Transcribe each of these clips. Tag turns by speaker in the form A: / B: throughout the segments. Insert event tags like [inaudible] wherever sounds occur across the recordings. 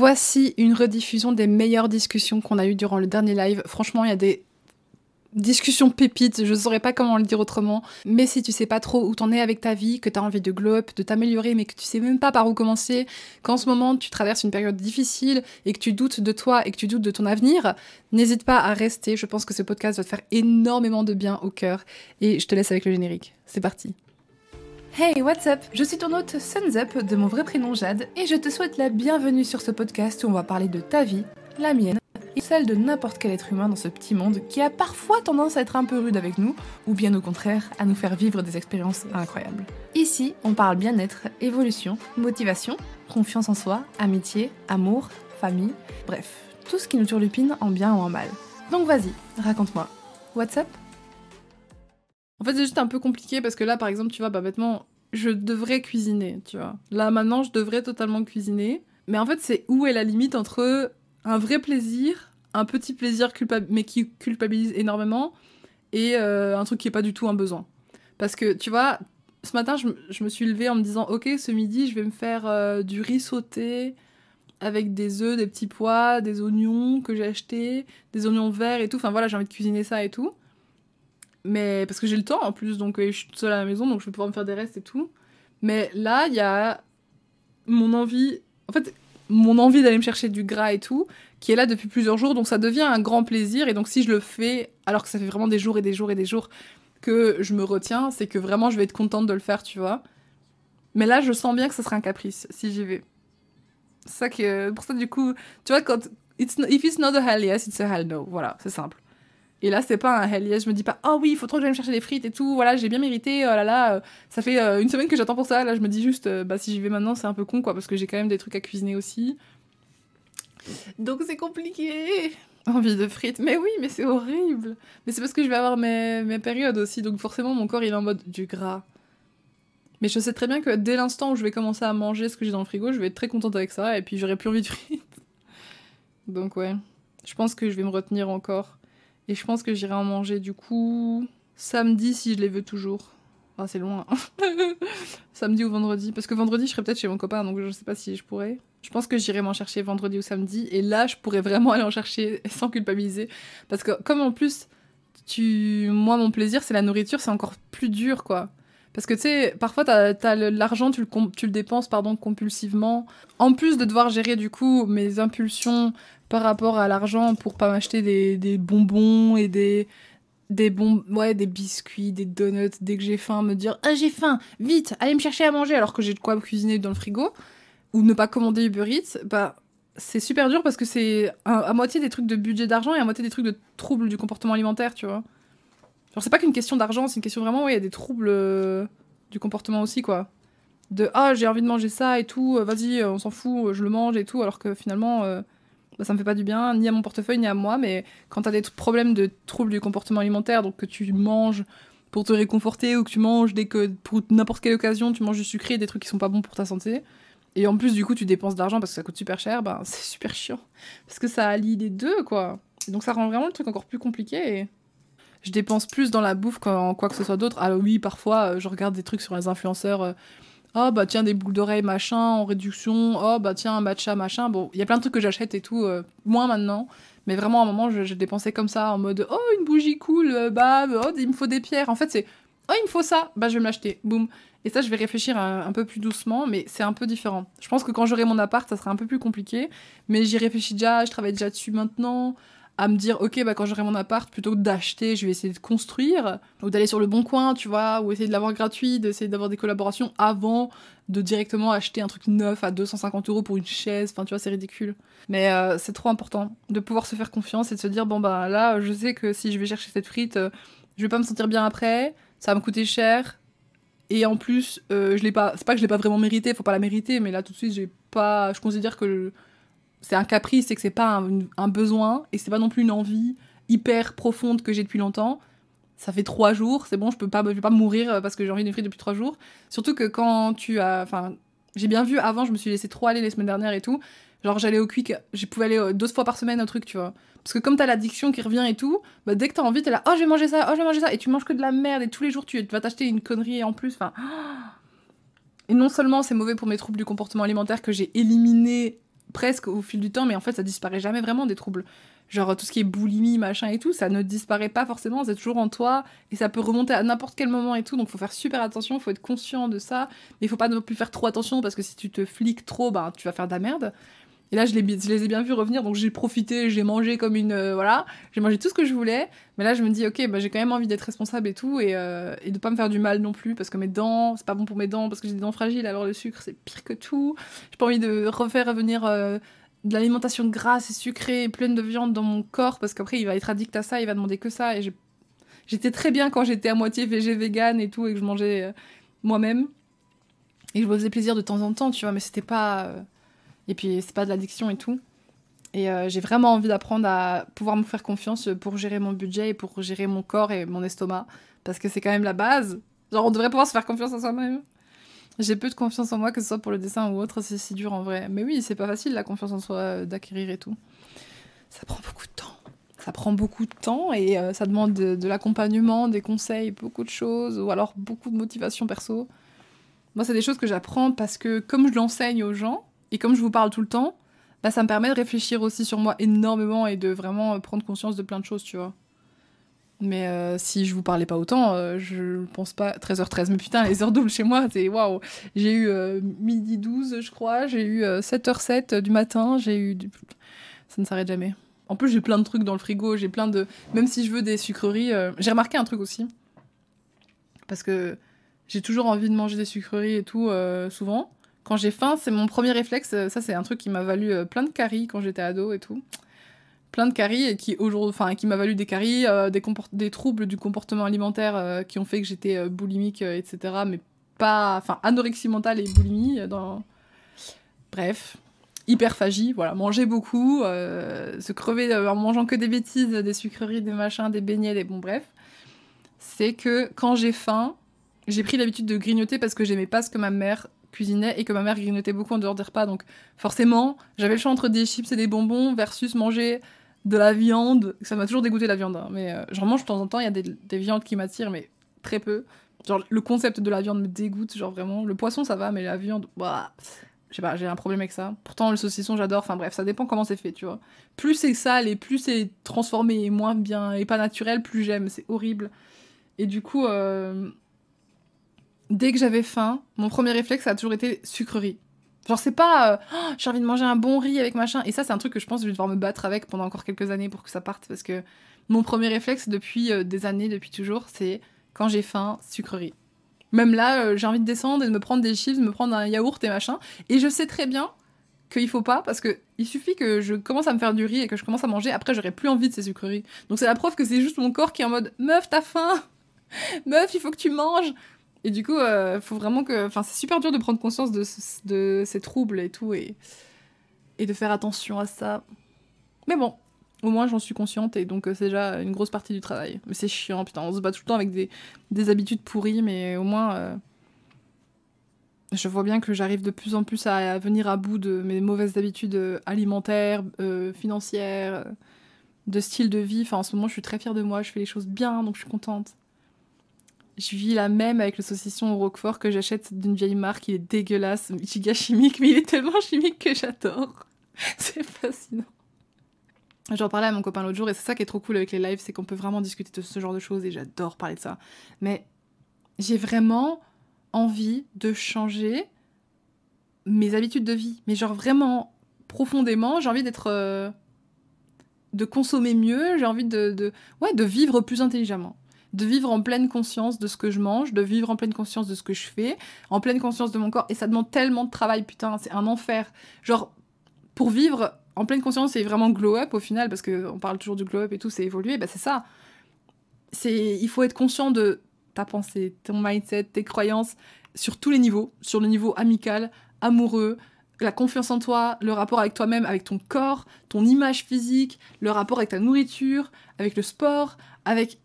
A: Voici une rediffusion des meilleures discussions qu'on a eues durant le dernier live. Franchement, il y a des discussions pépites, je saurais pas comment le dire autrement. Mais si tu sais pas trop où t'en es avec ta vie, que t'as envie de glow up, de t'améliorer, mais que tu sais même pas par où commencer, qu'en ce moment tu traverses une période difficile et que tu doutes de toi et que tu doutes de ton avenir, n'hésite pas à rester. Je pense que ce podcast va te faire énormément de bien au cœur. Et je te laisse avec le générique. C'est parti. Hey, what's up? Je suis ton hôte Suns Up de mon vrai prénom Jade et je te souhaite la bienvenue sur ce podcast où on va parler de ta vie, la mienne et celle de n'importe quel être humain dans ce petit monde qui a parfois tendance à être un peu rude avec nous ou bien au contraire à nous faire vivre des expériences incroyables. Ici, on parle bien-être, évolution, motivation, confiance en soi, amitié, amour, famille, bref, tout ce qui nous turlupine en bien ou en mal. Donc vas-y, raconte-moi. What's up? En fait, c'est juste un peu compliqué parce que là, par exemple, tu vois, bah, bêtement, je devrais cuisiner, tu vois. Là, maintenant, je devrais totalement cuisiner. Mais en fait, c'est où est la limite entre un vrai plaisir, un petit plaisir mais qui culpabilise énormément, et euh, un truc qui est pas du tout un besoin? Parce que, tu vois, ce matin, je, me suis levée en me disant, ok, ce midi, je vais me faire euh, du riz sauté avec des œufs, des petits pois, des oignons que j'ai achetés, des oignons verts et tout. Enfin voilà, j'ai envie de cuisiner ça et tout. Mais parce que j'ai le temps en plus, donc euh, je suis toute seule à la maison, donc je vais pouvoir me faire des restes et tout. Mais là, il y a mon envie, en fait, mon envie d'aller me chercher du gras et tout, qui est là depuis plusieurs jours, donc ça devient un grand plaisir. Et donc si je le fais, alors que ça fait vraiment des jours et des jours et des jours que je me retiens, c'est que vraiment je vais être contente de le faire, tu vois. Mais là, je sens bien que ce sera un caprice si j'y vais. C'est ça que, pour ça du coup, tu vois, quand it's, if it's not a hell yes, it's a hell no. Voilà, c'est simple. Et là, c'est pas un hell yes. Je me dis pas, oh oui, il faut trop que j'aille me chercher des frites et tout. Voilà, j'ai bien mérité. Oh là là, euh, ça fait euh, une semaine que j'attends pour ça. Là, je me dis juste, euh, bah si j'y vais maintenant, c'est un peu con, quoi, parce que j'ai quand même des trucs à cuisiner aussi. Donc c'est compliqué. Envie de frites. Mais oui, mais c'est horrible. Mais c'est parce que je vais avoir mes, mes périodes aussi. Donc forcément, mon corps, il est en mode du gras. Mais je sais très bien que dès l'instant où je vais commencer à manger ce que j'ai dans le frigo, je vais être très contente avec ça. Et puis j'aurai plus envie de frites. Donc ouais. Je pense que je vais me retenir encore. Et je pense que j'irai en manger du coup samedi si je les veux toujours. Enfin, c'est loin. [laughs] samedi ou vendredi. Parce que vendredi, je serai peut-être chez mon copain, donc je sais pas si je pourrais. Je pense que j'irai m'en chercher vendredi ou samedi. Et là, je pourrais vraiment aller en chercher [laughs] sans culpabiliser. Parce que comme en plus, moi, mon plaisir, c'est la nourriture, c'est encore plus dur, quoi. Parce que tu sais, parfois, t'as as, l'argent, tu le, tu le dépenses pardon, compulsivement. En plus de devoir gérer du coup mes impulsions par rapport à l'argent pour pas m'acheter des, bonbons et des, des, bon, ouais, des biscuits, des donuts, dès que j'ai faim, me dire Ah, j'ai faim, vite, allez me chercher à manger alors que j'ai de quoi cuisiner dans le frigo, ou ne pas commander Uber Eats, bah c'est super dur parce que c'est à, moitié des trucs de budget d'argent et à moitié des trucs de troubles du comportement alimentaire, tu vois. Genre, c'est pas qu'une question d'argent, c'est une question vraiment, ouais, il y a des troubles euh, du comportement aussi, quoi. De ah, j'ai envie de manger ça et tout, euh, vas-y, on s'en fout, je le mange et tout, alors que finalement. Euh, bah, ça me fait pas du bien, ni à mon portefeuille, ni à moi. Mais quand tu des problèmes de troubles du comportement alimentaire, donc que tu manges pour te réconforter ou que tu manges dès que pour n'importe quelle occasion, tu manges du sucré, des trucs qui sont pas bons pour ta santé. Et en plus, du coup, tu dépenses de l'argent parce que ça coûte super cher, ben [laughs] c'est super chiant. Parce que ça allie les deux, quoi. donc ça rend vraiment le truc encore plus compliqué. Et je dépense plus dans la bouffe qu'en quoi que ce soit d'autre. Ah oui, parfois, euh, je regarde des trucs sur les influenceurs. Oh bah tiens des boucles d'oreilles machin en réduction, oh bah tiens un matcha machin. Bon, il y a plein de trucs que j'achète et tout, euh, moins maintenant. Mais vraiment à un moment, j'ai dépensé comme ça en mode oh une bougie cool, bah oh il me faut des pierres. En fait c'est oh il me faut ça, bah je vais me l'acheter, boum. Et ça je vais réfléchir un, peu plus doucement, mais c'est un peu différent. Je pense que quand j'aurai mon appart, ça sera un peu plus compliqué, mais j'y réfléchis déjà, je travaille déjà dessus maintenant à me dire ok bah quand j'aurai mon appart plutôt que d'acheter je vais essayer de construire ou d'aller sur le bon coin tu vois ou essayer de l'avoir gratuit d'essayer d'avoir des collaborations avant de directement acheter un truc neuf à 250 euros pour une chaise. Enfin tu vois c'est ridicule. Mais euh, c'est trop important de pouvoir se faire confiance et de se dire bon bah là je sais que si je vais chercher cette frite euh, je vais pas me sentir bien après ça va me coûter cher. Et en plus euh, je l'ai pas c'est pas que je l'ai pas vraiment mérité faut pas la mériter mais là tout de suite j'ai pas je considère que c'est un caprice, c'est que c'est pas un, besoin et c'est pas non plus une envie hyper profonde que j'ai depuis longtemps. Ça fait trois jours, c'est bon, je peux pas, je pas mourir euh, parce que j'ai envie d'une frite depuis trois jours. Surtout que quand tu as, enfin, j'ai bien vu avant, je me suis laissé trop aller les semaines dernières et tout. Genre j'allais au quick, je pouvais aller euh, deux fois par semaine au truc, tu vois. Parce que comme t'as l'addiction qui revient et tout, bah dès que t'as envie, t'es là, oh je vais manger ça, oh je vais manger ça, et tu manges que de la merde et tous les jours tu vas t'acheter une connerie en plus, enfin. Et non seulement c'est mauvais pour mes troubles du comportement alimentaire que j'ai éliminé presque au fil du temps, mais en fait, ça disparaît jamais vraiment des troubles. Genre tout ce qui est boulimie, machin et tout, ça ne disparaît pas forcément, c'est toujours en toi et ça peut remonter à n'importe quel moment et tout, donc faut faire super attention, faut être conscient de ça, mais il faut pas non plus faire trop attention parce que si tu te fliques trop, bah tu vas faire de la merde. Et là, je les, ai bien vus revenir, donc j'ai profité, j'ai mangé comme une. Euh, voilà, j'ai mangé tout ce que je voulais. Mais là, je me dis, ok, bah, j'ai quand même envie d'être responsable et tout, et, euh, et de pas me faire du mal non plus, parce que mes dents, c'est pas bon pour mes dents, parce que j'ai des dents fragiles, alors le sucre, c'est pire que tout. J'ai pas envie de refaire revenir euh, de l'alimentation grasse et sucrée et pleine de viande dans mon corps, parce qu'après, il va être addict à ça, il va demander que ça, et j'étais très bien quand j'étais à moitié végé, vegan et tout, et que je mangeais euh, moi-même. Et je me faisais plaisir de temps en temps, tu vois, mais c'était pas et puis, c'est pas de l'addiction et tout. Et euh, j'ai vraiment envie d'apprendre à pouvoir me faire confiance pour gérer mon budget et pour gérer mon corps et mon estomac. Parce que c'est quand même la base. Genre, on devrait pouvoir se faire confiance en soi-même. J'ai peu de confiance en moi, que ce soit pour le dessin ou autre, c'est si dur en vrai. Mais oui, c'est pas facile la confiance en soi euh, d'acquérir et tout. Ça prend beaucoup de temps. Ça prend beaucoup de temps et euh, ça demande de, de l'accompagnement, des conseils, beaucoup de choses, ou alors beaucoup de motivation perso. Moi, c'est des choses que j'apprends parce que comme je l'enseigne aux gens, et comme je vous parle tout le temps, bah, ça me permet de réfléchir aussi sur moi énormément et de vraiment euh, prendre conscience de plein de choses, tu vois. Mais euh, si je vous parlais pas autant, euh, je pense pas. 13h13, mais putain, les heures doubles chez moi, c'est waouh! J'ai eu midi 12, je crois, j'ai eu 7h07 du matin, j'ai eu. Ça ne s'arrête jamais. En plus, j'ai plein de trucs dans le frigo, j'ai plein de. Même si je veux des sucreries. J'ai remarqué un truc aussi. Parce que j'ai toujours envie de manger des sucreries et tout, souvent. Quand j'ai faim, c'est mon premier réflexe. Euh, ça, c'est un truc qui m'a valu euh, plein de caries quand j'étais ado et tout. Plein de caries et qui aujourd'hui, enfin, qui m'a valu des caries, euh, des, troubles du comportement alimentaire qui ont fait que j'étais boulimique, etc. Mais pas, enfin, anorexie mentale et boulimie. Dans... Bref, hyperphagie, voilà, manger beaucoup, se crever en mangeant que des bêtises, des sucreries, des machins, des beignets, des bon bref. C'est que quand j'ai faim, j'ai pris l'habitude de grignoter parce que j'aimais pas ce que ma mère cuisinais et que ma mère grignotait beaucoup en dehors des repas. Donc forcément, j'avais le choix entre des chips et des bonbons versus manger de la viande. Ça m'a toujours dégoûté la viande, hein. mais euh, j'en mange de temps en temps. Il y a des, viandes qui m'attirent, mais très peu. Genre le concept de la viande me dégoûte, genre vraiment. Le poisson ça va, mais la viande, bah, je sais pas, j'ai un problème avec ça. Pourtant le saucisson j'adore. Enfin bref, ça dépend comment c'est fait, tu vois. Plus c'est sale et plus c'est transformé et moins bien et pas naturel, plus j'aime. C'est horrible. Et du coup, euh, dès que j'avais faim, mon premier réflexe a toujours été sucrerie. Genre c'est pas euh, oh, j'ai envie de manger un bon riz avec machin et ça c'est un truc que je pense que je vais devoir me battre avec pendant encore quelques années pour que ça parte parce que mon premier réflexe depuis euh, des années depuis toujours c'est quand j'ai faim sucrerie. Même là euh, j'ai envie de descendre et de me prendre des chips, de me prendre un yaourt et machin et je sais très bien qu'il faut pas parce que il suffit que je commence à me faire du riz et que je commence à manger après j'aurai plus envie de ces sucreries. Donc c'est la preuve que c'est juste mon corps qui est en mode meuf t'as faim. [laughs] meuf, il faut que tu manges. Et du coup, euh, faut vraiment que. Enfin, c'est super dur de prendre conscience de, ces troubles et tout, et, de faire attention à ça. Mais bon, au moins j'en suis consciente, et donc euh, c'est déjà une grosse partie du travail. Mais c'est chiant, putain, on se bat tout le temps avec des, des habitudes pourries, mais au moins. Euh, je vois bien que j'arrive de plus en plus à, venir à bout de mes mauvaises habitudes euh, alimentaires, financières, de style de vie. Enfin, en ce moment, je suis très fière de moi, je fais les choses bien, donc je suis contente. Je vis la même avec le saucisson au roquefort que j'achète d'une vieille marque. Il est dégueulasse, giga chimique, mais il est tellement chimique que j'adore. [laughs] c'est fascinant. J'en parlais à mon copain l'autre jour et c'est ça qui est trop cool avec les lives, c'est qu'on peut vraiment discuter de ce genre de choses et j'adore parler de ça. Mais j'ai vraiment envie de changer mes habitudes de vie. Mais genre vraiment profondément, j'ai envie d'être... Euh, de consommer mieux, j'ai envie de, de, ouais, de vivre plus intelligemment de vivre en pleine conscience de ce que je mange, de vivre en pleine conscience de ce que je fais, en pleine conscience de mon corps. Et ça demande tellement de travail, putain, c'est un enfer. Genre, pour vivre en pleine conscience et vraiment glow up au final, parce qu'on parle toujours du glow up et tout, c'est évoluer, bah c'est ça. C'est, il faut être conscient de ta pensée, ton mindset, tes croyances, sur tous les niveaux, sur le niveau amical, amoureux, la confiance en toi, le rapport avec toi-même, avec ton corps, ton image physique, le rapport avec ta nourriture, avec le sport, avec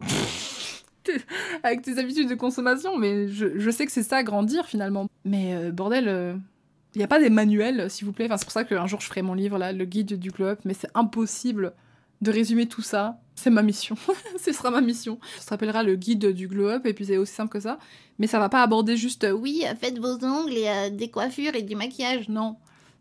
A: [laughs] avec tes habitudes de consommation, mais je, sais que c'est ça, grandir finalement. Mais euh, bordel, il euh, n'y a pas des manuels, s'il vous plaît. Enfin, c'est pour ça qu'un jour je ferai mon livre, là, le guide du glow up, mais c'est impossible de résumer tout ça. C'est ma mission. [laughs] Ce sera ma mission. Ça s'appellera le guide du glow up, et puis c'est aussi simple que ça. Mais ça va pas aborder juste, euh, oui, faites vos ongles et des coiffures et du maquillage. Non.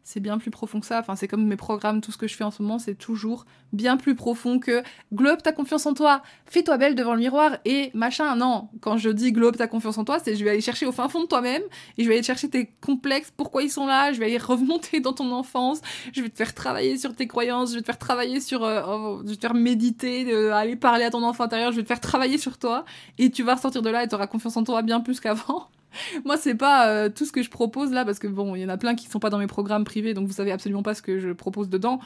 A: C'est bien plus profond que ça. Enfin, c'est comme mes programmes, tout ce que je fais en ce moment, c'est toujours bien plus profond que globe ta confiance en toi, fais-toi belle devant le miroir et machin. Non, quand je dis globe ta confiance en toi, c'est je vais aller chercher au fin fond de toi-même et je vais aller chercher tes complexes, pourquoi ils sont là, je vais aller remonter dans ton enfance, je vais te faire travailler sur tes croyances, je vais te faire travailler sur, euh, oh, je vais te faire méditer, aller parler à ton enfant intérieur, je vais te faire travailler sur toi et tu vas ressortir de là et tu auras confiance en toi bien plus qu'avant. [laughs] Moi, c'est pas euh, tout ce que je propose là, parce que bon, il y en a plein qui sont pas dans mes programmes privés, donc vous savez absolument pas ce que je propose dedans.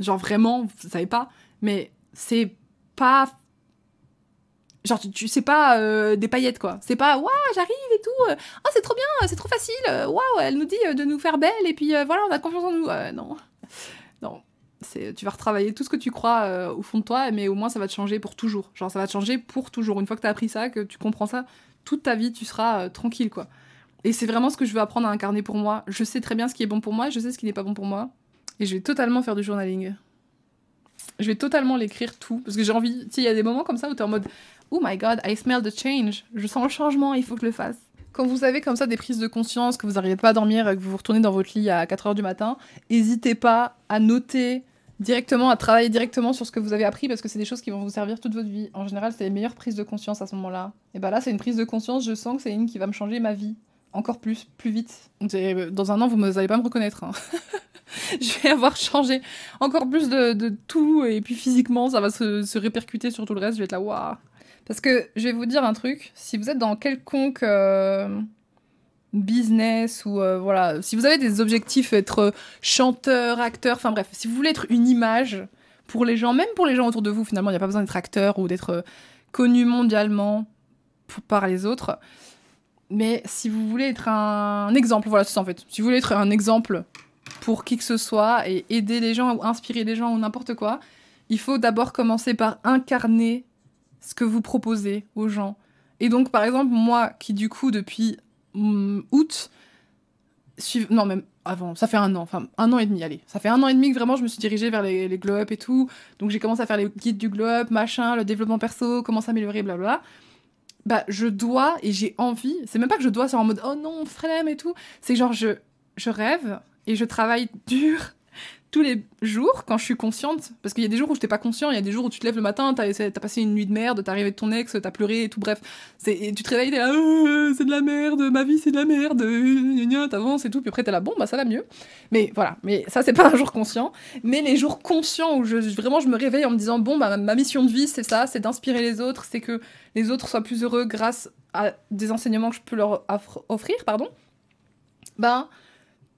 A: Genre vraiment, vous savez pas. Mais c'est pas. Genre, tu, sais pas euh, des paillettes quoi. C'est pas, waouh, j'arrive et tout. oh, c'est trop bien, c'est trop facile. Waouh, elle nous dit de nous faire belle et puis voilà, on a confiance en nous. non. Non. Tu vas retravailler tout ce que tu crois au fond de toi, mais au moins ça va te changer pour toujours. Genre, ça va te changer pour toujours. Une fois que tu as appris ça, que tu comprends ça, toute ta vie, tu seras euh, tranquille, quoi. Et c'est vraiment ce que je veux apprendre à incarner pour moi. Je sais très bien ce qui est bon pour moi, je sais ce qui n'est pas bon pour moi. Et je vais totalement faire du journaling. Je vais totalement l'écrire tout. Parce que j'ai envie. Tu sais, il y a des moments comme ça où tu es en mode Oh my god, I smell the change. Je sens le changement, il faut que je le fasse. Quand vous avez comme ça des prises de conscience, que vous n'arrivez pas à dormir, que vous vous retournez dans votre lit à 4h du matin, n'hésitez pas à noter directement, à travailler directement sur ce que vous avez appris parce que c'est des choses qui vont vous servir toute votre vie. En général, c'est les meilleures prises de conscience à ce moment-là. Et bah là, c'est une prise de conscience, je sens que c'est une qui va me changer ma vie. Encore plus, plus vite. Dans un an, vous n'allez pas me reconnaître. Hein. [laughs] je vais avoir changé encore plus de, tout et puis physiquement, ça va se, répercuter sur tout le reste. Je vais être là, waouh. Parce que je vais vous dire un truc, si vous êtes dans quelconque. Euh, business ou euh, voilà, si vous avez des objectifs, être chanteur, acteur, enfin bref, si vous voulez être une image pour les gens, même pour les gens autour de vous, finalement, il n'y a pas besoin d'être acteur ou d'être euh, connu mondialement par les autres. Mais si vous voulez être un, exemple, voilà, c'est ça en fait. Si vous voulez être un exemple pour qui que ce soit et aider les gens ou inspirer les gens ou n'importe quoi, il faut d'abord commencer par incarner ce que vous proposez aux gens. Et donc, par exemple, moi qui du coup, depuis Mm, août, non même avant, ça fait un an, enfin un an et demi, allez, ça fait un an et demi que vraiment je me suis dirigée vers les, les glow up et tout, donc j'ai commencé à faire les guides du glow up, machin, le développement perso, comment s'améliorer, blablabla. Bah je dois et j'ai envie, c'est même pas que je dois, c'est en mode oh non, flemme et tout, c'est genre je, je rêve et je travaille dur tous les jours quand je suis consciente, parce qu'il y a des jours où je n'étais pas conscient, il y a des jours où tu te lèves le matin, t'as as passé une nuit de merde, t'es arrivé de ton ex, t'as pleuré et tout, bref, et tu te réveilles, t'es là, euh, c'est de la merde, ma vie c'est de la merde, t'avances et tout, puis après t'es là, bon bah ça va mieux, mais voilà, mais ça c'est pas un jour conscient, mais les jours conscients où vraiment je me réveille en me disant, bon bah ma mission de vie c'est ça, c'est d'inspirer les autres, c'est que les autres soient plus heureux grâce à des enseignements que je peux leur offrir, pardon, ben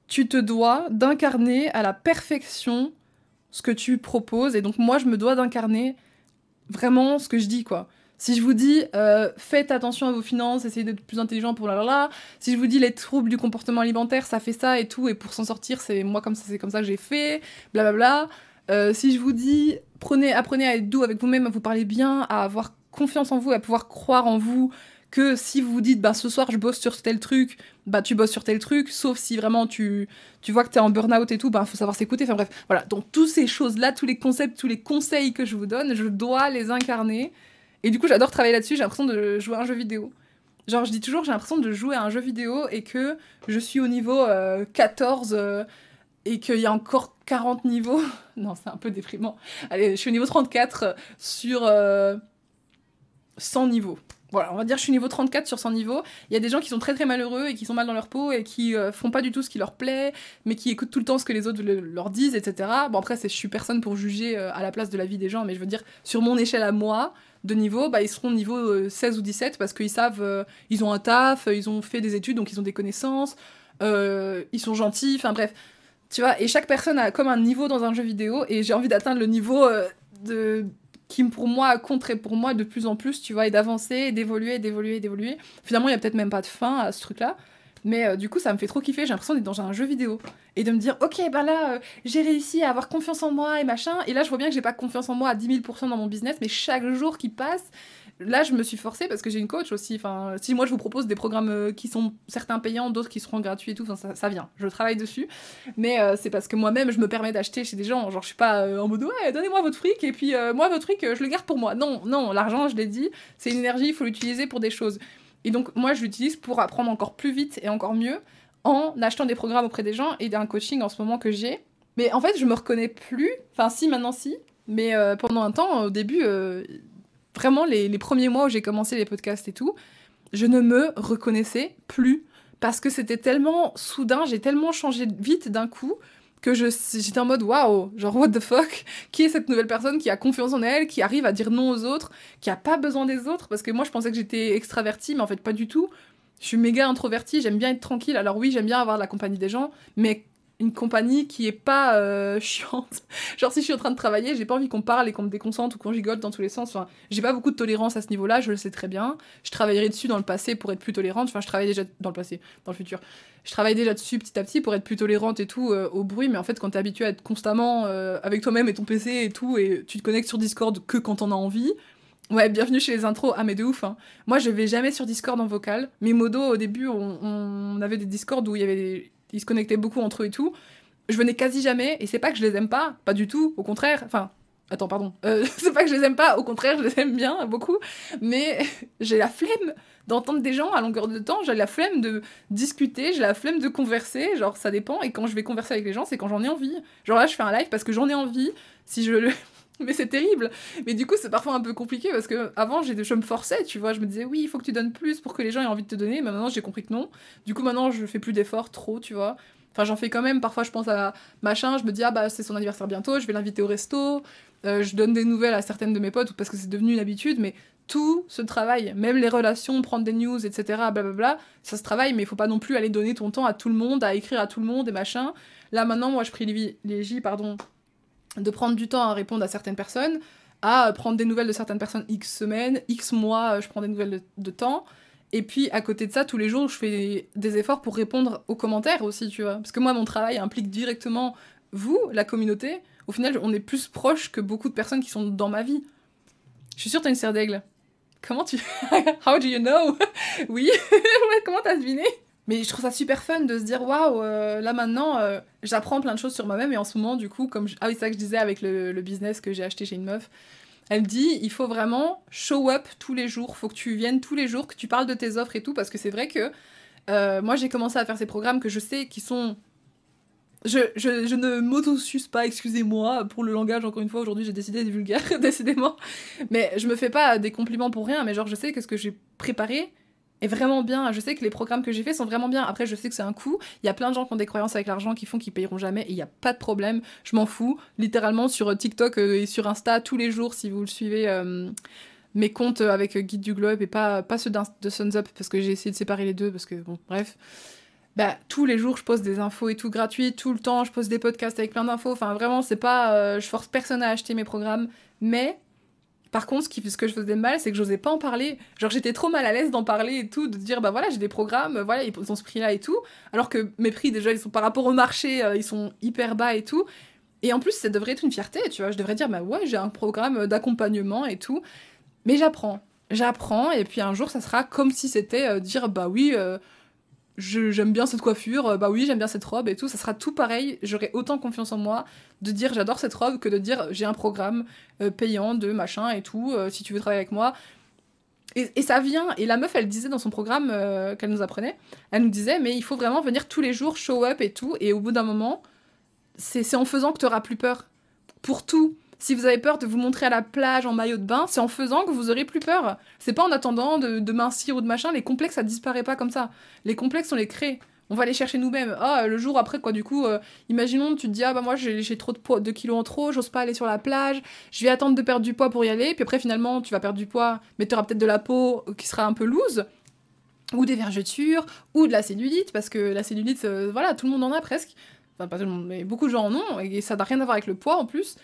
A: tu te dois d'incarner à la perfection ce que tu proposes. Et donc moi, je me dois d'incarner vraiment ce que je dis, quoi. Si je vous dis euh, faites attention à vos finances, essayez d'être plus intelligent pour la la la. Si je vous dis les troubles du comportement alimentaire, ça fait ça et tout, et pour s'en sortir, c'est moi comme ça, c'est comme ça que j'ai fait, blablabla. Euh, si je vous dis prenez, apprenez à être doux avec vous-même, à vous parler bien, à avoir confiance en vous, à pouvoir croire en vous, que si vous vous dites bah ce soir je bosse sur tel truc, bah tu bosses sur tel truc, sauf si vraiment tu, tu vois que tu es en burn-out et tout, bah faut savoir s'écouter. Enfin bref, voilà. Donc toutes ces choses-là, tous les concepts, tous les conseils que je vous donne, je dois les incarner. Et du coup, j'adore travailler là-dessus, j'ai l'impression de jouer à un jeu vidéo. Genre, je dis toujours, j'ai l'impression de jouer à un jeu vidéo et que je suis au niveau 14 euh, euh, et qu'il y a encore 40 niveaux. [laughs] non, c'est un peu déprimant. Allez, je suis au niveau 34 sur 100 euh, niveaux voilà, on va dire je suis niveau 34 sur 100 niveaux. Il y a des gens qui sont très très malheureux et qui sont mal dans leur peau et qui euh, font pas du tout ce qui leur plaît, mais qui écoutent tout le temps ce que les autres leur disent, etc. Bon, après, je suis personne pour juger euh, à la place de la vie des gens, mais je veux dire, sur mon échelle à moi, de niveau, bah, ils seront niveau 16 euh, ou 17 parce qu'ils savent, ils ont un taf, ils ont fait des études, donc ils ont des connaissances, ils sont gentils, enfin bref. Tu vois, et chaque personne a comme un niveau dans un jeu vidéo, et j'ai envie d'atteindre le niveau de qui pour moi compterait pour moi de plus en plus, tu vois, et d'avancer, d'évoluer, d'évoluer, d'évoluer. Finalement, il y a peut-être même pas de fin à ce truc-là. Mais euh, du coup, ça me fait trop kiffer. J'ai l'impression d'être dans un jeu vidéo. Et de me dire, ok, bah là, euh, j'ai réussi à avoir confiance en moi et machin. Et là, je vois bien que j'ai pas confiance en moi à 10 000% dans mon business, mais chaque jour qui passe, là, je me suis forcée parce que j'ai une coach aussi. Enfin, si moi je vous propose des programmes euh, qui sont certains payants, d'autres qui seront gratuits et tout, ça, vient. Je travaille dessus. Mais euh, c'est parce que moi-même, je me permets d'acheter chez des gens. Genre, je suis pas euh, en mode ouais, donnez-moi votre fric et puis moi, votre fric, je le garde pour moi. Non, non, l'argent, je l'ai dit, c'est une énergie, il faut l'utiliser pour des choses. Et donc, moi, je l'utilise pour apprendre encore plus vite et encore mieux en achetant des programmes auprès des gens et d'un coaching en ce moment que j'ai. Mais en fait, je me reconnais plus. Enfin, si, maintenant, si. Mais pendant un temps, au début, vraiment, les, les, premiers mois où j'ai commencé les podcasts et tout, je ne me reconnaissais plus. Parce que c'était tellement soudain, j'ai tellement changé vite d'un coup que j'étais en mode waouh, genre what the fuck, qui est cette nouvelle personne qui a confiance en elle, qui arrive à dire non aux autres, qui a pas besoin des autres? Parce que moi, je pensais que j'étais extravertie, mais en fait, pas du tout. Je suis méga introvertie, j'aime bien être tranquille. Alors oui, j'aime bien avoir la compagnie des gens, mais une compagnie qui est pas euh, [laughs] chiante. Genre si je suis en train de travailler, j'ai pas envie qu'on parle et qu'on me déconcentre ou qu'on gigote dans tous les sens. Enfin, j'ai pas beaucoup de tolérance à ce niveau-là, je le sais très bien. Je travaillerai dessus dans le passé pour être plus tolérante. Enfin, je travaille déjà dans le passé, dans le futur. Je travaille déjà dessus petit à petit pour être plus tolérante et tout euh, au bruit. Mais en fait, quand t'es habitué à être constamment euh, avec toi-même et ton PC et tout, et tu te connectes sur Discord que quand t'en as envie. Ouais, bienvenue chez les intros. Ah, mais de ouf, hein. Moi, je vais jamais sur Discord en vocal. Mais Modo, au début, on, on avait des Discords où il y avait ils se connectaient beaucoup entre eux et tout. Je venais quasi jamais, et c'est pas que je les aime pas, pas du tout, au contraire. Enfin, attends, pardon. Euh, [laughs] c'est pas que je les aime pas, au contraire, je les aime bien, beaucoup. Mais [laughs] j'ai la flemme d'entendre des gens à longueur de temps, j'ai la flemme de discuter, j'ai la flemme de converser, genre ça dépend. Et quand je vais converser avec les gens, c'est quand j'en ai envie. Genre là, je fais un live parce que j'en ai envie. Si je le. [laughs] Mais c'est terrible. Mais du coup, c'est parfois un peu compliqué parce que avant, je me forçais, tu vois. Je me disais, oui, il faut que tu donnes plus pour que les gens aient envie de te donner. Mais maintenant, j'ai compris que non. Du coup, maintenant, je fais plus d'efforts, trop, tu vois. Enfin, j'en fais quand même. Parfois, je pense à machin. Je me dis, ah bah, c'est son anniversaire bientôt, je vais l'inviter au resto. Euh, je donne des nouvelles à certaines de mes potes parce que c'est devenu une habitude. Mais tout se travaille. Même les relations, prendre des news, etc. Blablabla, ça se travaille. Mais il faut pas non plus aller donner ton temps à tout le monde, à écrire à tout le monde et machin. Là, maintenant, moi, je privilégie, pardon de prendre du temps à répondre à certaines personnes, à prendre des nouvelles de certaines personnes X semaines, X mois, euh, je prends des nouvelles de, temps. Et puis à côté de ça, tous les jours, je fais des efforts pour répondre aux commentaires aussi, tu vois. Parce que moi, mon travail implique directement vous, la communauté. Au final, on est plus proche que beaucoup de personnes qui sont dans ma vie. Je suis sûre que t'as une serre d'aigle. Comment tu... [laughs] How do you know? [laughs] Oui [laughs] Comment t'as deviné? Mais je trouve ça super fun de se dire waouh, euh, là maintenant, euh, j'apprends plein de choses sur moi-même et en ce moment, du coup, comme ah oui, c'est ça que je disais avec le, le business que j'ai acheté chez une meuf. Elle me dit il faut vraiment show up tous les jours, faut que tu viennes tous les jours, que tu parles de tes offres et tout, parce que c'est vrai que euh, moi j'ai commencé à faire ces programmes que je sais qui sont. Je, je, je ne m'auto-suce pas, excusez-moi pour le langage, encore une fois, aujourd'hui j'ai décidé de vulgaire, [laughs] décidément. Mais je me fais pas des compliments pour rien, mais genre je sais que ce que j'ai préparé, est vraiment bien. Je sais que les programmes que j'ai faits sont vraiment bien. Après, je sais que c'est un coût. Il y a plein de gens qui ont des croyances avec l'argent qui font qu'ils payeront jamais et il n'y a pas de problème. Je m'en fous. Littéralement, sur TikTok euh, et sur Insta, tous les jours, si vous le suivez, euh, mes comptes avec Guide du Globe et pas, pas ceux de Suns Up parce que j'ai essayé de séparer les deux parce que, bon, bref. Bah, tous les jours, je pose des infos et tout gratuit. Tout le temps, je pose des podcasts avec plein d'infos. Enfin, vraiment, c'est pas. Euh, je force personne à acheter mes programmes. Mais par contre, ce, que je faisais mal, c'est que j'osais pas en parler. Genre, j'étais trop mal à l'aise d'en parler et tout, de dire, bah voilà, j'ai des programmes, voilà, ils ont ce prix-là et tout. Alors que mes prix, déjà, ils sont par rapport au marché, euh, ils sont hyper bas et tout. Et en plus, ça devrait être une fierté, tu vois. Je devrais dire, bah ouais, j'ai un programme d'accompagnement et tout. Mais j'apprends. J'apprends, et puis un jour, ça sera comme si c'était euh, dire, bah oui, euh, j'aime bien cette coiffure, euh, bah oui, j'aime bien cette robe et tout, ça sera tout pareil. J'aurai autant confiance en moi de dire j'adore cette robe que de dire j'ai un programme euh, payant de machin et tout, euh, si tu veux travailler avec moi. Et, ça vient, et la meuf, elle disait dans son programme qu'elle nous apprenait, elle nous disait, mais il faut vraiment venir tous les jours, show up et tout, et au bout d'un moment, c'est en faisant que tu auras plus peur. Pour tout. Si vous avez peur de vous montrer à la plage en maillot de bain, c'est en faisant que vous aurez plus peur. C'est pas en attendant de, mincir ou de machin. Les complexes, ça disparaît pas comme ça. Les complexes, on les crée. On va les chercher nous-mêmes. Ah, le jour après, quoi, du coup, euh, imaginons, tu te dis, ah bah moi j'ai trop de, poids, de kilos en trop, j'ose pas aller sur la plage, je vais attendre de perdre du poids pour y aller, puis après finalement tu vas perdre du poids, mais tu auras peut-être de la peau qui sera un peu loose, ou des vergetures, ou de la cellulite, parce que la cellulite, euh, voilà, tout le monde en a presque. Enfin, pas tout le monde, mais beaucoup de gens en ont, et ça n'a rien à voir avec le poids en plus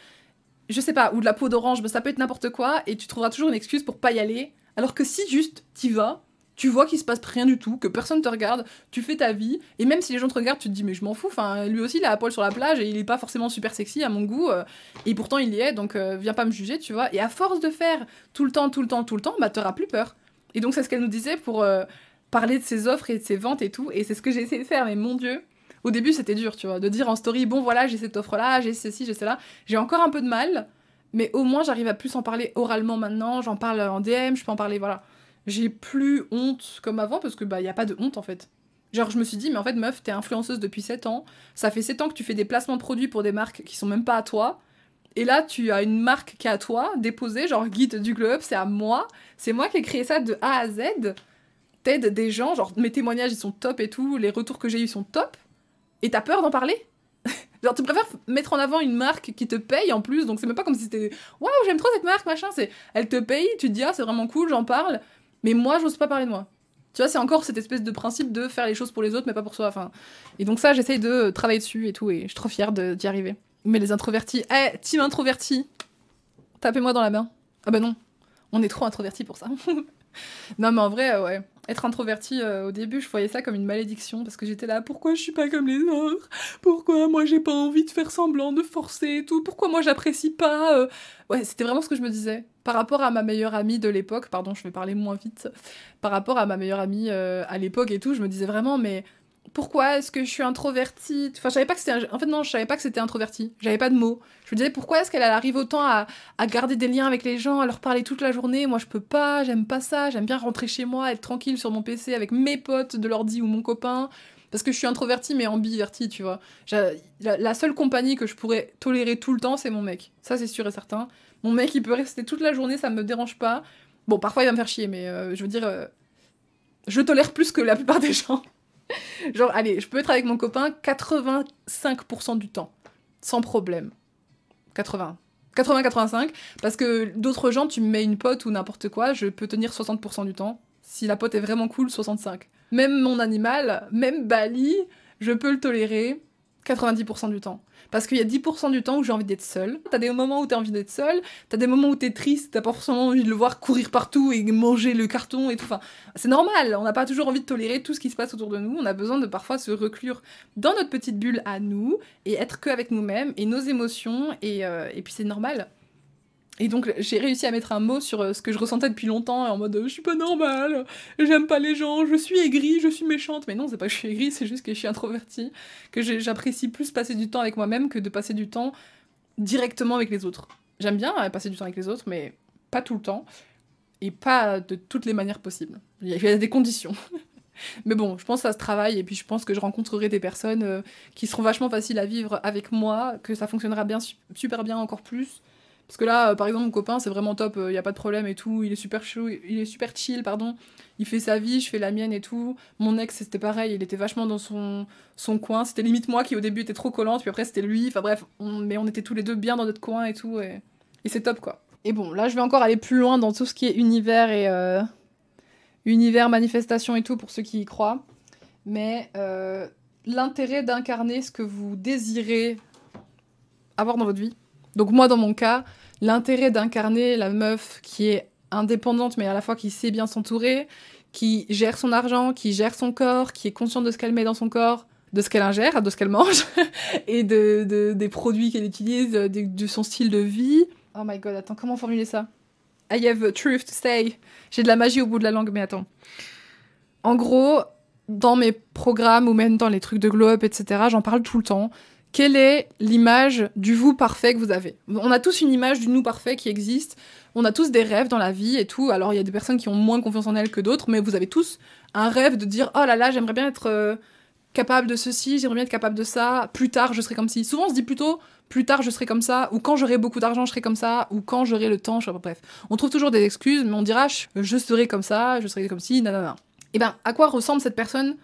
A: je sais pas, ou de la peau d'orange, mais ça peut être n'importe quoi, et tu trouveras toujours une excuse pour pas y aller. Alors que si juste t'y vas, tu vois qu'il se passe rien du tout, que personne te regarde, tu fais ta vie, et même si les gens te regardent, tu te dis mais je m'en fous, enfin lui aussi il a la poil sur la plage et il est pas forcément super sexy à mon goût, euh, et pourtant il y est, donc euh, viens pas me juger, tu vois. Et à force de faire tout le temps, tout le temps, tout le temps, bah t'auras plus peur. Et donc c'est ce qu'elle nous disait pour euh, parler de ses offres et de ses ventes et tout, et c'est ce que j'ai essayé de faire, mais mon dieu, au début, c'était dur, tu vois, de dire en story, bon voilà, j'ai cette offre-là, j'ai ceci, j'ai cela. J'ai encore un peu de mal, mais au moins j'arrive à plus en parler oralement maintenant. J'en parle en DM, je peux en parler, voilà. J'ai plus honte comme avant parce que bah y a pas de honte en fait. Genre, je me suis dit, mais en fait, meuf, t'es influenceuse depuis 7 ans. Ça fait 7 ans que tu fais des placements de produits pour des marques qui sont même pas à toi. Et là, tu as une marque qui est à toi, déposée, genre guide du globe, c'est à moi. C'est moi qui ai créé ça de A à Z. T'aides des gens, genre mes témoignages ils sont top et tout, les retours que j'ai eu sont top. Et t'as peur d'en parler? [laughs] Genre, tu préfères mettre en avant une marque qui te paye en plus, donc c'est même pas comme si c'était waouh, j'aime trop cette marque, machin. C'est elle te paye, tu te dis ah, c'est vraiment cool, j'en parle, mais moi, j'ose pas parler de moi. Tu vois, c'est encore cette espèce de principe de faire les choses pour les autres, mais pas pour soi. Enfin, et donc, ça, j'essaye de travailler dessus et tout, et je suis trop fière d'y arriver. Mais les introvertis, eh, team introverti, tapez-moi dans la main. Ah bah non, on est trop introvertis pour ça. [laughs] [laughs] non, mais en vrai, euh, ouais. Être introverti, euh, au début, je voyais ça comme une malédiction parce que j'étais là, pourquoi je suis pas comme les autres? Pourquoi moi j'ai pas envie de faire semblant, de forcer et tout? Pourquoi moi j'apprécie pas euh? Ouais, c'était vraiment ce que je me disais. Par rapport à ma meilleure amie de l'époque, pardon, je vais parler moins vite. Par rapport à ma meilleure amie à l'époque et tout, je me disais vraiment, mais pourquoi est-ce que je suis introvertie? Enfin, je savais pas que c'était. En fait, non, je savais pas que c'était introverti. J'avais pas de mots. Je me disais pourquoi est-ce qu'elle arrive autant à, garder des liens avec les gens, à leur parler toute la journée? Moi, je peux pas, j'aime pas ça. J'aime bien rentrer chez moi, être tranquille sur mon PC avec mes potes de l'ordi ou mon copain. Parce que je suis introvertie, mais ambivertie, tu vois. La, la seule compagnie que je pourrais tolérer tout le temps, c'est mon mec. Ça, c'est sûr et certain. Mon mec, il peut rester toute la journée, ça me dérange pas. Bon, parfois, il va me faire chier, mais euh, je veux dire. Euh, je tolère plus que la plupart des gens. [laughs] Genre, allez, je peux être avec mon copain 85% du temps, sans problème. 80. 80-85, parce que d'autres gens, tu me mets une pote ou n'importe quoi, je peux tenir 60% du temps. Si la pote est vraiment cool, 65. Même mon animal, même Bali, je peux le tolérer 90% du temps. Parce qu'il y a 10% du temps où j'ai envie d'être seule. T'as des moments où t'as envie d'être seule, t'as des moments où t'es triste, t'as pas forcément envie de le voir courir partout et manger le carton et tout. Enfin, c'est normal, on n'a pas toujours envie de tolérer tout ce qui se passe autour de nous. On a besoin de parfois se reclure dans notre petite bulle à nous et être que avec nous-mêmes et nos émotions. Et, euh, et puis c'est normal. Et donc j'ai réussi à mettre un mot sur euh, ce que je ressentais depuis longtemps, en mode je suis pas normale, j'aime pas les gens, je suis aigrie, je suis méchante. Mais non, c'est pas que je suis aigrie, c'est juste que je suis introvertie, que j'apprécie plus passer du temps avec moi-même que de passer du temps directement avec les autres. J'aime bien euh, passer du temps avec les autres, mais pas tout le temps, et pas de toutes les manières possibles. Il y a des conditions. [laughs] Mais bon, je pense que ça se travaille et puis je pense que je rencontrerai des personnes euh, qui seront vachement faciles à vivre avec moi, que ça fonctionnera bien, super bien encore plus parce que là, euh, par exemple, mon copain, c'est vraiment top, il euh, n'y a pas de problème et tout, il est super chaud, il est super chill, pardon. Il fait sa vie, je fais la mienne et tout. Mon ex, c'était pareil, il était vachement dans son, coin. C'était limite moi qui au début était trop collante, puis après c'était lui. Enfin bref, mais on était tous les deux bien dans notre coin et tout, et, c'est top quoi. Et bon, là, je vais encore aller plus loin dans tout ce qui est univers et euh, univers, manifestation et tout pour ceux qui y croient. Mais l'intérêt d'incarner ce que vous désirez avoir dans votre vie. Donc moi, dans mon cas, l'intérêt d'incarner la meuf qui est indépendante mais à la fois qui sait bien s'entourer, qui gère son argent, qui gère son corps, qui est consciente de ce qu'elle met dans son corps, de ce qu'elle ingère, de ce qu'elle mange, [laughs] et de, des produits qu'elle utilise, de, son style de vie. Oh my god, attends, comment formuler ça? I have a truth to say. J'ai de la magie au bout de la langue, mais attends. En gros, dans mes programmes ou même dans les trucs de glow up, etc., j'en parle tout le temps quelle est l'image du vous parfait que vous avez? On a tous une image du nous parfait qui existe. On a tous des rêves dans la vie et tout. Alors il y a des personnes qui ont moins confiance en elles que d'autres, mais vous avez tous un rêve de dire oh là là, j'aimerais bien être euh, capable de ceci, j'aimerais bien être capable de ça. Plus tard, je serai comme ci. Souvent on se dit plutôt plus tard, je serai comme ça, ou quand j'aurai beaucoup d'argent, je serai comme ça, ou quand j'aurai le temps. Je... Bref, on trouve toujours des excuses, mais on dira je serai comme ça, je serai comme ci, nanana. Et eh ben, à quoi ressemble cette personne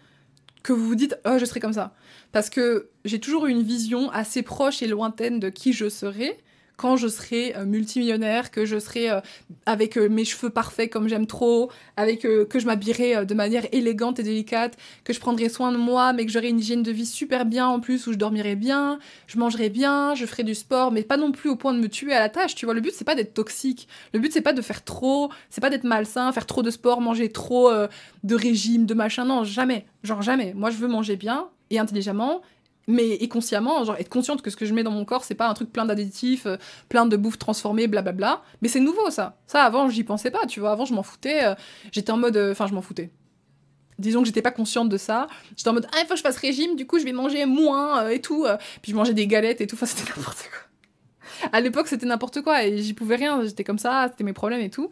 A: que vous vous dites oh je serai comme ça parce que j'ai toujours eu une vision assez proche et lointaine de qui je serais quand je serai euh, multimillionnaire, que je serai euh, avec euh, mes cheveux parfaits comme j'aime trop, avec que je m'habillerai de manière élégante et délicate, que je prendrai soin de moi, mais que j'aurai une hygiène de vie super bien en plus, où je dormirai bien, je mangerai bien, je ferai du sport, mais pas non plus au point de me tuer à la tâche. Tu vois, le but c'est pas d'être toxique, le but c'est pas de faire trop, c'est pas d'être malsain, faire trop de sport, manger trop de régime, de machin. Non, jamais, genre jamais. Moi je veux manger bien et intelligemment mais et consciemment, genre être consciente que ce que je mets dans mon corps, c'est pas un truc plein d'additifs, euh, plein de bouffe transformée, blablabla. Mais c'est nouveau ça. Ça avant, j'y pensais pas, tu vois. Avant, je m'en foutais. Euh, j'étais en mode, euh, enfin, je m'en foutais. Disons que j'étais pas consciente de ça. J'étais en mode, ah, il faut que je fasse régime, du coup, je vais manger moins et tout. Puis je mangeais des galettes et tout. Enfin, c'était [laughs] n'importe quoi. À l'époque, c'était n'importe quoi et j'y pouvais rien. J'étais comme ça, c'était mes problèmes et tout.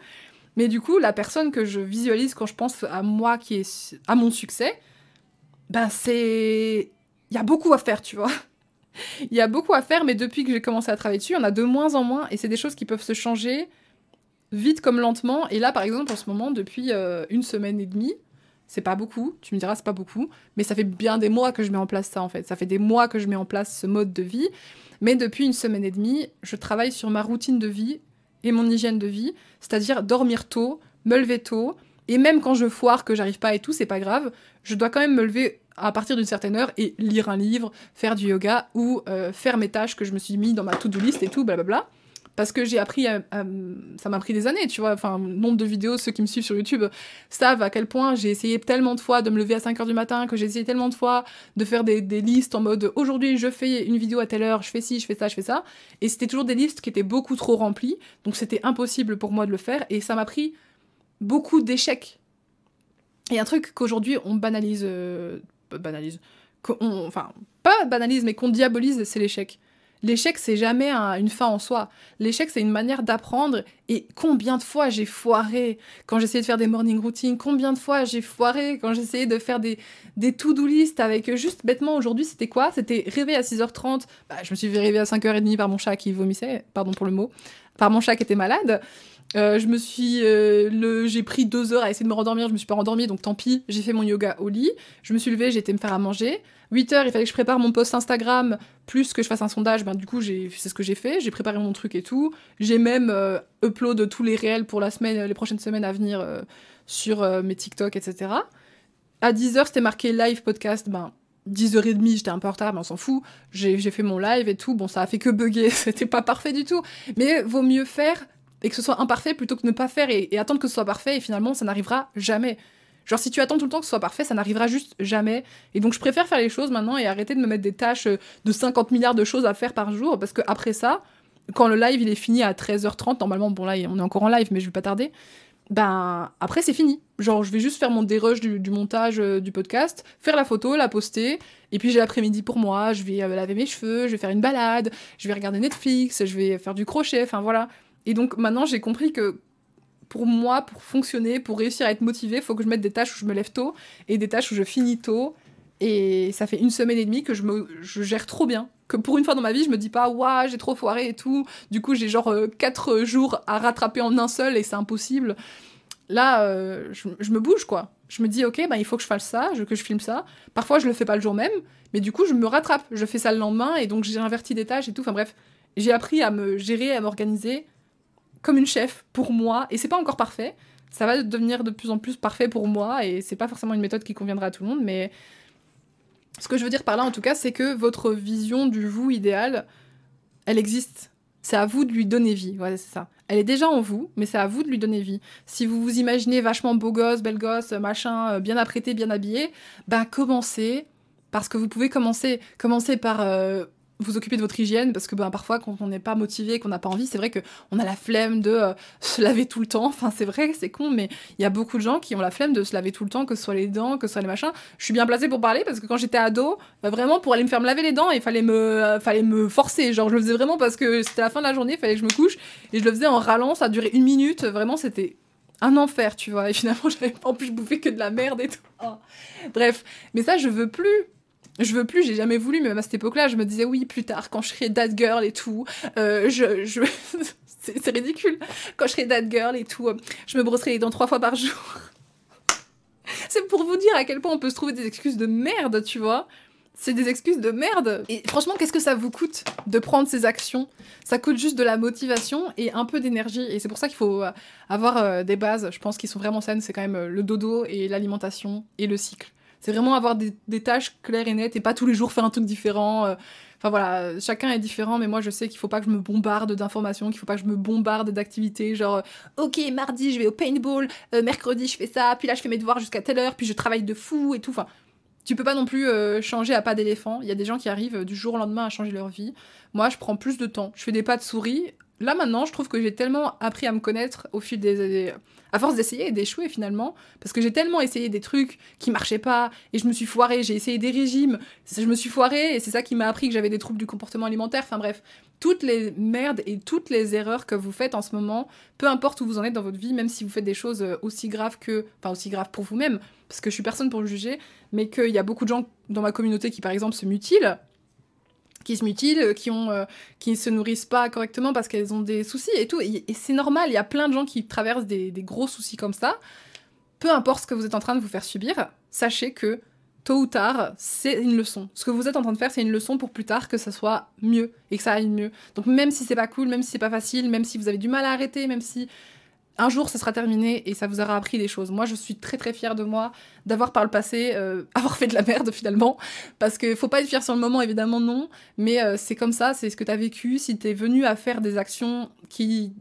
A: Mais du coup, la personne que je visualise quand je pense à moi qui est à mon succès, ben c'est... Il y a beaucoup à faire, tu vois. [laughs] Il y a beaucoup à faire, mais depuis que j'ai commencé à travailler dessus, en a de moins en moins, et c'est des choses qui peuvent se changer vite comme lentement. Et là, par exemple, en ce moment, depuis euh, une semaine et demie, c'est pas beaucoup, tu me diras, c'est pas beaucoup, mais ça fait bien des mois que je mets en place ça, en fait. Ça fait des mois que je mets en place ce mode de vie, mais depuis une semaine et demie, je travaille sur ma routine de vie et mon hygiène de vie, c'est-à-dire dormir tôt, me lever tôt, et même quand je foire, que j'arrive pas et tout, c'est pas grave, je dois quand même me lever à partir d'une certaine heure et lire un livre, faire du yoga ou euh, faire mes tâches que je me suis mis dans ma to-do list et tout, blablabla. Parce que j'ai appris, à, ça m'a pris des années, tu vois. Enfin, nombre de vidéos, ceux qui me suivent sur YouTube savent à quel point j'ai essayé tellement de fois de me lever à 5h du matin, que j'ai essayé tellement de fois de faire des, des listes en mode aujourd'hui je fais une vidéo à telle heure, je fais ci, je fais ça, je fais ça. Et c'était toujours des listes qui étaient beaucoup trop remplies, donc c'était impossible pour moi de le faire. Et ça m'a pris beaucoup d'échecs. Et un truc qu'aujourd'hui on banalise, euh, banalise, enfin pas banalise, mais qu'on diabolise, c'est l'échec. L'échec, c'est jamais une fin en soi. L'échec, c'est une manière d'apprendre. Et combien de fois j'ai foiré quand j'essayais de faire des morning routines? Combien de fois j'ai foiré quand j'essayais de faire des, des to-do list avec juste bêtement aujourd'hui, c'était quoi? C'était rêver à 6h30. Bah, je me suis fait rêver à 5h30 par mon chat qui vomissait, pardon pour le mot, par mon chat qui était malade. Euh, je me suis, euh, j'ai pris deux heures à essayer de me rendormir, je me suis pas rendormie, donc tant pis. J'ai fait mon yoga au lit. Je me suis levée, j'ai été me faire à manger. 8 heures, il fallait que je prépare mon post Instagram, plus que je fasse un sondage. Ben, du coup, j'ai, c'est ce que j'ai fait. J'ai préparé mon truc et tout. J'ai même euh, upload tous les réels pour la semaine, les prochaines semaines à venir sur mes TikTok, etc. À 10 heures, c'était marqué live podcast. Ben, 10h30, j'étais un peu en retard, mais on s'en fout. J'ai, j'ai fait mon live et tout. Bon, ça a fait que bugger, [laughs] c'était pas parfait du tout. Mais vaut mieux faire et que ce soit imparfait plutôt que ne pas faire et, attendre que ce soit parfait et finalement ça n'arrivera jamais. Genre si tu attends tout le temps que ce soit parfait, ça n'arrivera juste jamais. Et donc je préfère faire les choses maintenant et arrêter de me mettre des tâches de 50 milliards de choses à faire par jour parce que après ça, quand le live il est fini à 13h30, normalement bon là on est encore en live mais je vais pas tarder, ben après c'est fini. Genre je vais juste faire mon dérush du, montage euh, du podcast, faire la photo, la poster, et puis j'ai l'après-midi pour moi, je vais euh, laver mes cheveux, je vais faire une balade, je vais regarder Netflix, je vais faire du crochet, enfin voilà. Et donc maintenant, j'ai compris que pour moi, pour fonctionner, pour réussir à être motivé, il faut que je mette des tâches où je me lève tôt et des tâches où je finis tôt. Et ça fait une semaine et demie que je me je gère trop bien. Que pour une fois dans ma vie, je me dis pas, waouh, j'ai trop foiré et tout. Du coup, j'ai genre 4 euh, jours à rattraper en un seul et c'est impossible. Là, euh, je, me bouge quoi. Je me dis, ok, bah, il faut que je fasse ça, que je filme ça. Parfois, je le fais pas le jour même, mais du coup, je me rattrape. Je fais ça le lendemain et donc j'ai inverti des tâches et tout. Enfin bref, j'ai appris à me gérer, à m'organiser comme une chef pour moi, et c'est pas encore parfait. Ça va devenir de plus en plus parfait pour moi, et c'est pas forcément une méthode qui conviendra à tout le monde, mais ce que je veux dire par là, en tout cas, c'est que votre vision du vous idéal, elle existe. C'est à vous de lui donner vie. Voilà, c'est ça. Elle est déjà en vous, mais c'est à vous de lui donner vie. Si vous vous imaginez vachement beau gosse, belle gosse, machin, euh, bien apprêté, bien habillé, ben commencez. Parce que vous pouvez commencer, commencer par euh, vous occuper de votre hygiène parce que ben, parfois quand on n'est pas motivé, qu'on n'a pas envie, c'est vrai qu'on a la flemme de euh, [laughs] se laver tout le temps. Enfin c'est vrai, c'est con, mais il y a beaucoup de gens qui ont la flemme de se laver tout le temps, que ce soit les dents, que ce soit les machins. Je suis bien placée pour parler parce que quand j'étais ado, bah, vraiment pour aller me faire me laver les dents, il fallait me, euh, fallait me forcer. Genre je le faisais vraiment parce que c'était la fin de la journée, il fallait que je me couche et je le faisais en rallant, ça duré une minute. Vraiment c'était un enfer, tu vois. Et finalement, [laughs] j'avais en plus bouffé que de la merde et tout. Oh. Bref, mais ça, je veux plus je veux plus, j'ai jamais voulu, mais même à cette époque-là, je me disais oui, plus tard, quand je serai that girl et tout, euh, je, je... [laughs] c'est ridicule. Quand je serai that girl et tout, euh, je me brosserai les dents trois fois par jour. [laughs] c'est pour vous dire à quel point on peut se trouver des excuses de merde, tu vois. C'est des excuses de merde. Et franchement, qu'est-ce que ça vous coûte de prendre ces actions? Ça coûte juste de la motivation et un peu d'énergie. Et c'est pour ça qu'il faut euh, avoir des bases, je pense, qui sont vraiment saines. C'est quand même le dodo et l'alimentation et le cycle. C'est vraiment avoir des, tâches claires et nettes et pas tous les jours faire un truc différent. Euh. Enfin voilà, chacun est différent, mais moi je sais qu'il faut pas que je me bombarde d'informations, qu'il faut pas que je me bombarde d'activités, genre euh, ok mardi je vais au paintball, euh, mercredi je fais ça, puis là je fais mes devoirs jusqu'à telle heure, puis je travaille de fou et tout. Enfin, tu peux pas non plus changer à pas d'éléphant. Il y a des gens qui arrivent du jour au lendemain à changer leur vie. Moi je prends plus de temps. Je fais des pas de souris. Là maintenant, je trouve que j'ai tellement appris à me connaître au fil des, années à force d'essayer et d'échouer finalement, parce que j'ai tellement essayé des trucs qui marchaient pas, et je me suis foirée, j'ai essayé des régimes, je me suis foirée, et c'est ça qui m'a appris que j'avais des troubles du comportement alimentaire, enfin bref, toutes les merdes et toutes les erreurs que vous faites en ce moment, peu importe où vous en êtes dans votre vie, même si vous faites des choses euh, aussi graves que, enfin aussi graves pour vous-même, parce que je suis personne pour le juger, mais qu'il y a beaucoup de gens dans ma communauté qui par exemple se mutilent, qui se mutilent, qui ont, euh, se nourrissent pas correctement parce qu'elles ont des soucis et tout, et, c'est normal. Il y a plein de gens qui traversent des, des gros soucis comme ça. Peu importe ce que vous êtes en train de vous faire subir, sachez que tôt ou tard, c'est une leçon. Ce que vous êtes en train de faire, c'est une leçon pour plus tard que ça soit mieux et que ça aille mieux. Donc même si c'est pas cool, même si c'est pas facile, même si vous avez du mal à arrêter, même si un jour ça sera terminé et ça vous aura appris des choses. Moi, je suis très très fière de moi d'avoir par le passé euh, [laughs] avoir fait de la merde finalement parce que faut pas être fier sur le moment évidemment non, mais euh, c'est comme ça, c'est ce que tu as vécu, si tu es venu à faire des actions qui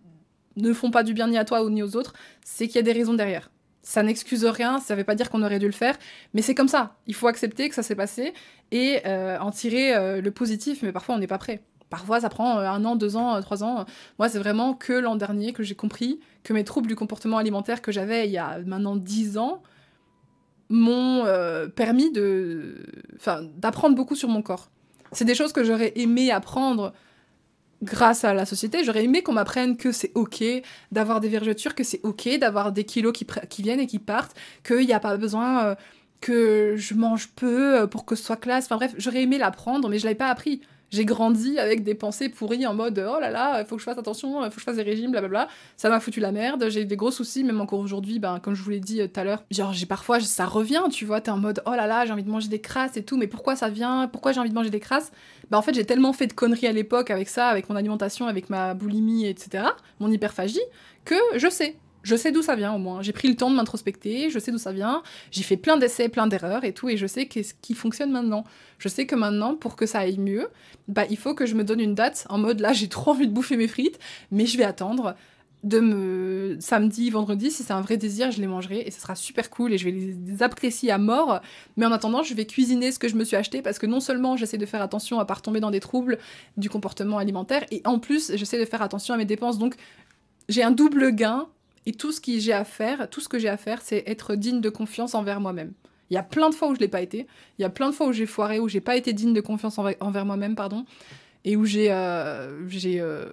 A: ne font pas du bien ni à toi ni aux autres, c'est qu'il y a des raisons derrière ça n'excuse rien, ça ne veut pas dire qu'on aurait dû le faire, mais c'est comme ça. Il faut accepter que ça s'est passé et euh, en tirer le positif, mais parfois on n'est pas prêt. Parfois ça prend euh, un an, deux ans, trois ans. Moi c'est vraiment que l'an dernier que j'ai compris que mes troubles du comportement alimentaire que j'avais il y a maintenant dix ans m'ont permis de, d'apprendre beaucoup sur mon corps. C'est des choses que j'aurais aimé apprendre grâce à la société, j'aurais aimé qu'on m'apprenne que c'est ok d'avoir des vergetures, que c'est ok d'avoir des kilos qui, viennent et qui partent, qu'il n'y a pas besoin euh, que je mange peu euh, pour que ce soit classe. Enfin bref, j'aurais aimé l'apprendre, mais je l'avais pas appris j'ai grandi avec des pensées pourries en mode oh là là, faut que je fasse attention, faut que je fasse des régimes, blablabla. Ça m'a foutu la merde. J'ai des gros soucis, même encore aujourd'hui, ben, comme je vous l'ai dit euh, tout à l'heure. Genre, j'ai parfois, ça revient, tu vois, t'es en mode oh là là, j'ai envie de manger des crasses et tout, mais pourquoi ça vient? Pourquoi j'ai envie de manger des crasses? Bah, en fait, j'ai tellement fait de conneries à l'époque avec ça, avec mon alimentation, avec ma boulimie, etc., mon hyperphagie, que je sais je sais d'où ça vient au moins. J'ai pris le temps de m'introspecter, je sais d'où ça vient. J'ai fait plein d'essais, plein d'erreurs et tout, et je sais qu'est-ce qui fonctionne maintenant. Je sais que maintenant, pour que ça aille mieux, bah il faut que je me donne une date en mode là j'ai trop envie de bouffer mes frites, mais je vais attendre de me samedi, vendredi, si c'est un vrai désir, je les mangerai et ce sera super cool et je vais les apprécier à mort. Mais en attendant, je vais cuisiner ce que je me suis acheté parce que non seulement j'essaie de faire attention à pas tomber dans des troubles du comportement alimentaire et en plus j'essaie de faire attention à mes dépenses. Donc j'ai un double gain et tout ce que j'ai à faire, tout ce que j'ai à faire, c'est être digne de confiance envers moi-même. Il y a plein de fois où je l'ai pas été. Il y a plein de fois où j'ai foiré, où j'ai pas été digne de confiance envers, moi-même, pardon, et où j'ai euh, j'ai euh,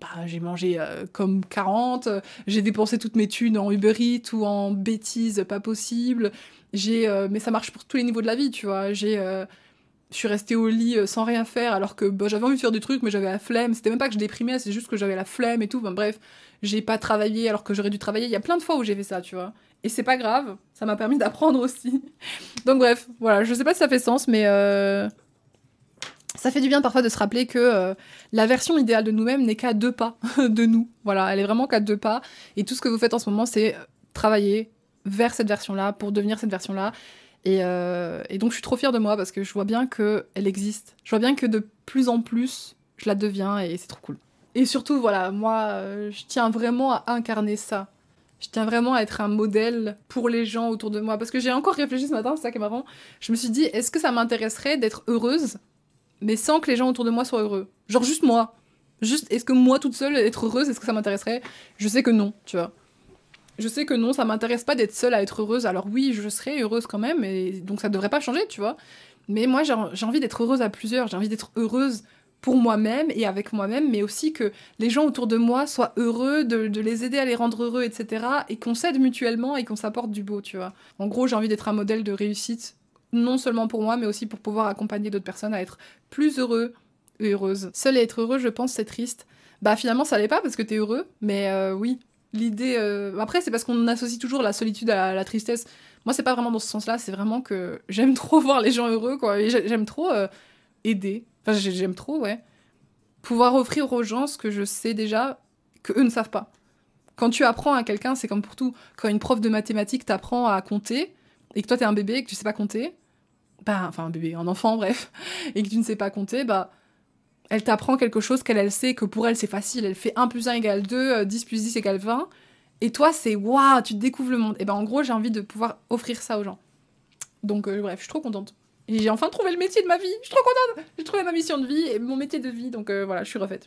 A: bah, j'ai mangé euh, comme 40, j'ai dépensé toutes mes thunes en Uber Eats ou en bêtises pas possible. J'ai mais ça marche pour tous les niveaux de la vie, tu vois. J'ai je suis restée au lit sans rien faire alors que bah, j'avais envie de faire des trucs mais j'avais la flemme. C'était même pas que je déprimais, c'est juste que j'avais la flemme et tout. bref, j'ai pas travaillé alors que j'aurais dû travailler. Il y a plein de fois où j'ai fait ça, tu vois. Et c'est pas grave, ça m'a permis [laughs] d'apprendre aussi. Donc bref, voilà, je sais pas si ça fait sens, mais euh, ça fait du bien parfois de se rappeler que euh, la version idéale de nous-mêmes n'est qu'à deux pas [laughs] de nous. Voilà, elle est vraiment qu'à deux pas. Et tout ce que vous faites en ce moment, c'est travailler vers cette version-là, pour devenir cette version-là. Et, euh, et, donc je suis trop fière de moi parce que je vois bien qu'elle existe. Je vois bien que de plus en plus, je la deviens et c'est trop cool. Et surtout, voilà, moi, euh, je tiens vraiment à incarner ça. Je tiens vraiment à être un modèle pour les gens autour de moi. Parce que j'ai encore réfléchi ce matin, c'est ça qui est marrant. Je me suis dit, est-ce que ça m'intéresserait d'être heureuse, mais sans que les gens autour de moi soient heureux? Genre juste moi. Juste, est-ce que moi toute seule, être heureuse, est-ce que ça m'intéresserait? Je sais que non, tu vois. Je sais que non, ça m'intéresse pas d'être seule à être heureuse. Alors oui, je serais heureuse quand même, et donc ça devrait pas changer, tu vois. Mais moi, j'ai envie d'être heureuse à plusieurs. J'ai envie d'être heureuse pour moi-même et avec moi-même, mais aussi que les gens autour de moi soient heureux, de, les aider à les rendre heureux, etc. Et qu'on s'aide mutuellement et qu'on s'apporte du beau, tu vois. En gros, j'ai envie d'être un modèle de réussite, non seulement pour moi, mais aussi pour pouvoir accompagner d'autres personnes à être plus heureux et heureuses. Seul être heureux, je pense, c'est triste. Bah finalement, ça l'est pas parce que t'es heureux, mais euh, oui. L'idée. Euh, après, c'est parce qu'on associe toujours la solitude à la, tristesse. Moi, c'est pas vraiment dans ce sens-là, c'est vraiment que j'aime trop [laughs] voir les gens heureux, quoi. J'aime trop euh, aider Enfin, j'aime trop, ouais. Pouvoir offrir aux gens ce que je sais déjà, que eux ne savent pas. Quand tu apprends à quelqu'un, c'est comme pour tout. Quand une prof de mathématiques t'apprend à compter, et que toi t'es un bébé et que tu sais pas compter, bah, enfin un bébé, un enfant, [laughs] bref, et que tu ne sais pas compter, bah, elle t'apprend quelque chose qu'elle, elle sait que pour elle c'est facile. Elle fait 1 plus 1 égale 2, 10 euh, plus 10 égale 20. Et toi, c'est waouh, tu découvres le monde. Et ben en gros, j'ai envie de pouvoir offrir ça aux gens. Donc, euh, bref, je suis trop contente. Et j'ai enfin trouvé le métier de ma vie. Je suis trop contente. J'ai trouvé ma mission de vie et mon métier de vie. Donc euh, voilà, je suis refaite.